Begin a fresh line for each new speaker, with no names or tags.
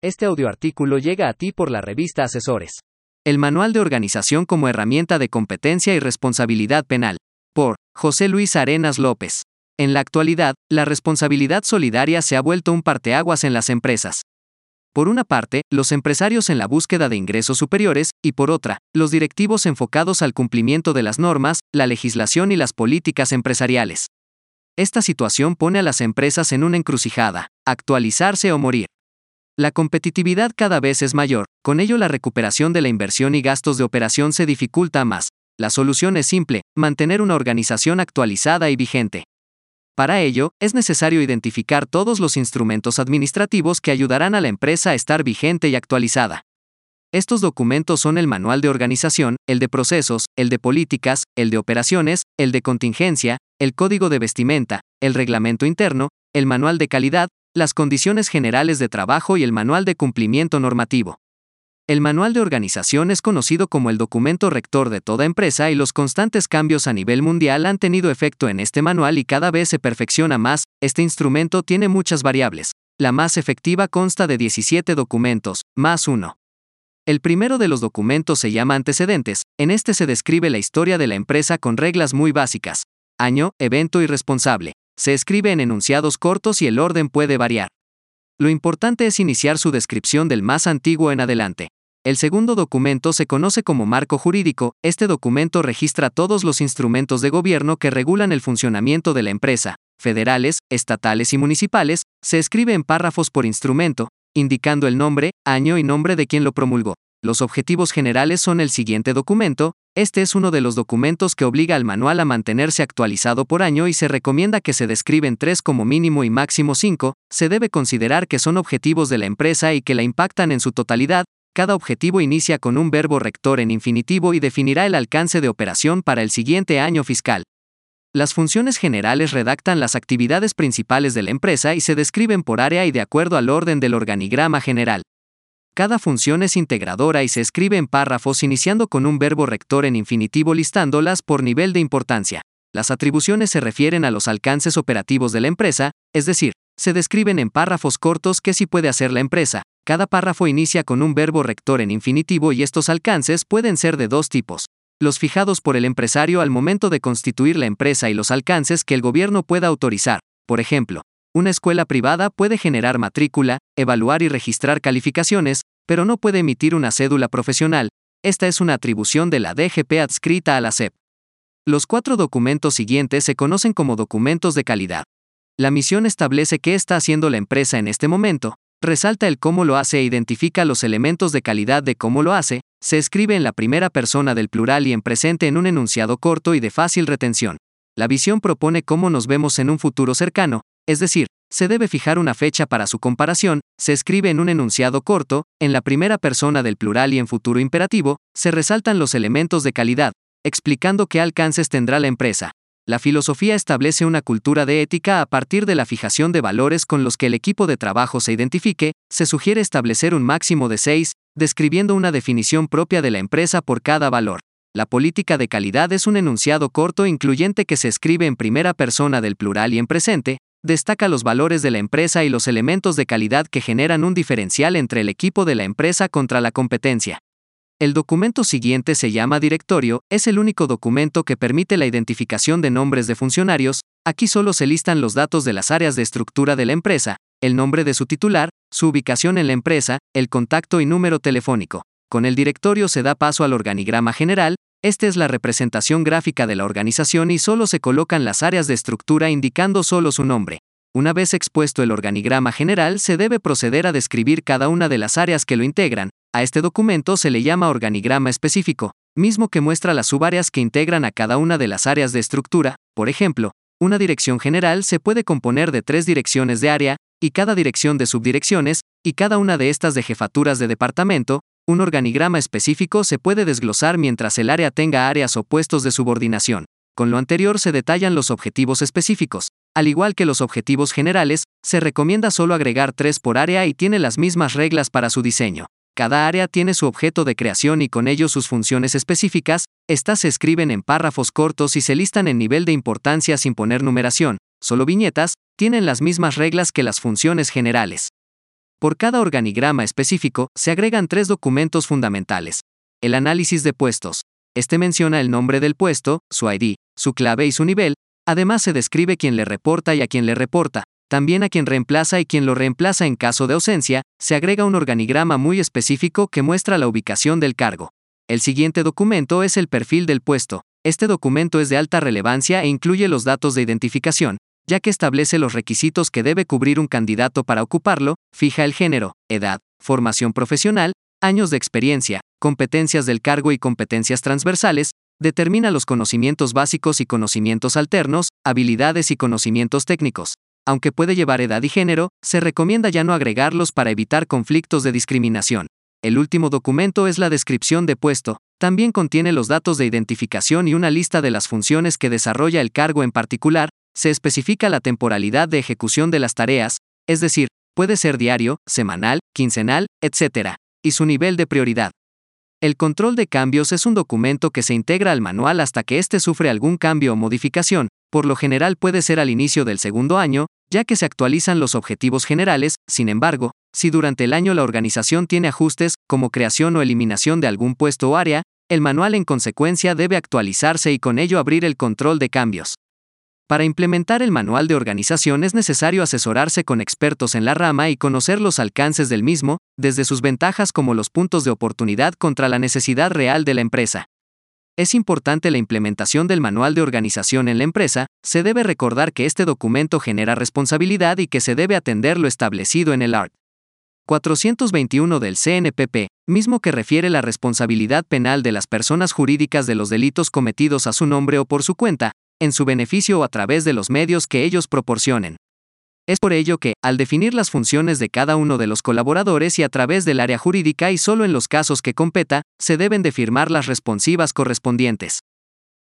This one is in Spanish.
Este audioartículo llega a ti por la revista Asesores.
El Manual de Organización como herramienta de competencia y responsabilidad penal. Por José Luis Arenas López. En la actualidad, la responsabilidad solidaria se ha vuelto un parteaguas en las empresas. Por una parte, los empresarios en la búsqueda de ingresos superiores, y por otra, los directivos enfocados al cumplimiento de las normas, la legislación y las políticas empresariales. Esta situación pone a las empresas en una encrucijada, actualizarse o morir. La competitividad cada vez es mayor, con ello la recuperación de la inversión y gastos de operación se dificulta más. La solución es simple, mantener una organización actualizada y vigente. Para ello, es necesario identificar todos los instrumentos administrativos que ayudarán a la empresa a estar vigente y actualizada. Estos documentos son el manual de organización, el de procesos, el de políticas, el de operaciones, el de contingencia, el código de vestimenta, el reglamento interno, el manual de calidad, las condiciones generales de trabajo y el manual de cumplimiento normativo. El manual de organización es conocido como el documento rector de toda empresa y los constantes cambios a nivel mundial han tenido efecto en este manual y cada vez se perfecciona más, este instrumento tiene muchas variables. La más efectiva consta de 17 documentos, más uno. El primero de los documentos se llama antecedentes, en este se describe la historia de la empresa con reglas muy básicas. Año, evento y responsable, se escribe en enunciados cortos y el orden puede variar. Lo importante es iniciar su descripción del más antiguo en adelante. El segundo documento se conoce como marco jurídico, este documento registra todos los instrumentos de gobierno que regulan el funcionamiento de la empresa, federales, estatales y municipales, se escribe en párrafos por instrumento, indicando el nombre, año y nombre de quien lo promulgó. Los objetivos generales son el siguiente documento, este es uno de los documentos que obliga al manual a mantenerse actualizado por año y se recomienda que se describen tres como mínimo y máximo cinco, se debe considerar que son objetivos de la empresa y que la impactan en su totalidad, cada objetivo inicia con un verbo rector en infinitivo y definirá el alcance de operación para el siguiente año fiscal. Las funciones generales redactan las actividades principales de la empresa y se describen por área y de acuerdo al orden del organigrama general. Cada función es integradora y se escribe en párrafos iniciando con un verbo rector en infinitivo listándolas por nivel de importancia. Las atribuciones se refieren a los alcances operativos de la empresa, es decir, se describen en párrafos cortos qué sí puede hacer la empresa. Cada párrafo inicia con un verbo rector en infinitivo y estos alcances pueden ser de dos tipos. Los fijados por el empresario al momento de constituir la empresa y los alcances que el gobierno pueda autorizar. Por ejemplo, una escuela privada puede generar matrícula, evaluar y registrar calificaciones, pero no puede emitir una cédula profesional. Esta es una atribución de la DGP adscrita a la SEP. Los cuatro documentos siguientes se conocen como documentos de calidad. La misión establece qué está haciendo la empresa en este momento, resalta el cómo lo hace e identifica los elementos de calidad de cómo lo hace, se escribe en la primera persona del plural y en presente en un enunciado corto y de fácil retención. La visión propone cómo nos vemos en un futuro cercano, es decir, se debe fijar una fecha para su comparación, se escribe en un enunciado corto, en la primera persona del plural y en futuro imperativo, se resaltan los elementos de calidad, explicando qué alcances tendrá la empresa. La filosofía establece una cultura de ética a partir de la fijación de valores con los que el equipo de trabajo se identifique, se sugiere establecer un máximo de seis, describiendo una definición propia de la empresa por cada valor. La política de calidad es un enunciado corto incluyente que se escribe en primera persona del plural y en presente, destaca los valores de la empresa y los elementos de calidad que generan un diferencial entre el equipo de la empresa contra la competencia. El documento siguiente se llama directorio, es el único documento que permite la identificación de nombres de funcionarios, aquí solo se listan los datos de las áreas de estructura de la empresa, el nombre de su titular, su ubicación en la empresa, el contacto y número telefónico. Con el directorio se da paso al organigrama general, esta es la representación gráfica de la organización y solo se colocan las áreas de estructura indicando solo su nombre. Una vez expuesto el organigrama general, se debe proceder a describir cada una de las áreas que lo integran. A este documento se le llama organigrama específico, mismo que muestra las subáreas que integran a cada una de las áreas de estructura. Por ejemplo, una dirección general se puede componer de tres direcciones de área, y cada dirección de subdirecciones, y cada una de estas de jefaturas de departamento, un organigrama específico se puede desglosar mientras el área tenga áreas o puestos de subordinación. Con lo anterior se detallan los objetivos específicos. Al igual que los objetivos generales, se recomienda solo agregar tres por área y tiene las mismas reglas para su diseño. Cada área tiene su objeto de creación y con ello sus funciones específicas, estas se escriben en párrafos cortos y se listan en nivel de importancia sin poner numeración, solo viñetas, tienen las mismas reglas que las funciones generales. Por cada organigrama específico, se agregan tres documentos fundamentales. El análisis de puestos. Este menciona el nombre del puesto, su ID, su clave y su nivel. Además se describe quién le reporta y a quién le reporta, también a quien reemplaza y quien lo reemplaza en caso de ausencia, se agrega un organigrama muy específico que muestra la ubicación del cargo. El siguiente documento es el perfil del puesto. Este documento es de alta relevancia e incluye los datos de identificación, ya que establece los requisitos que debe cubrir un candidato para ocuparlo, fija el género, edad, formación profesional, años de experiencia, competencias del cargo y competencias transversales, determina los conocimientos básicos y conocimientos alternos, habilidades y conocimientos técnicos, aunque puede llevar edad y género, se recomienda ya no agregarlos para evitar conflictos de discriminación. El último documento es la descripción de puesto, también contiene los datos de identificación y una lista de las funciones que desarrolla el cargo en particular, se especifica la temporalidad de ejecución de las tareas, es decir, puede ser diario, semanal, quincenal, etc., y su nivel de prioridad. El control de cambios es un documento que se integra al manual hasta que éste sufre algún cambio o modificación, por lo general puede ser al inicio del segundo año, ya que se actualizan los objetivos generales, sin embargo, si durante el año la organización tiene ajustes, como creación o eliminación de algún puesto o área, el manual en consecuencia debe actualizarse y con ello abrir el control de cambios. Para implementar el manual de organización es necesario asesorarse con expertos en la rama y conocer los alcances del mismo, desde sus ventajas como los puntos de oportunidad contra la necesidad real de la empresa. Es importante la implementación del manual de organización en la empresa, se debe recordar que este documento genera responsabilidad y que se debe atender lo establecido en el ART. 421 del CNPP, mismo que refiere la responsabilidad penal de las personas jurídicas de los delitos cometidos a su nombre o por su cuenta, en su beneficio o a través de los medios que ellos proporcionen. Es por ello que, al definir las funciones de cada uno de los colaboradores y a través del área jurídica y solo en los casos que competa, se deben de firmar las responsivas correspondientes.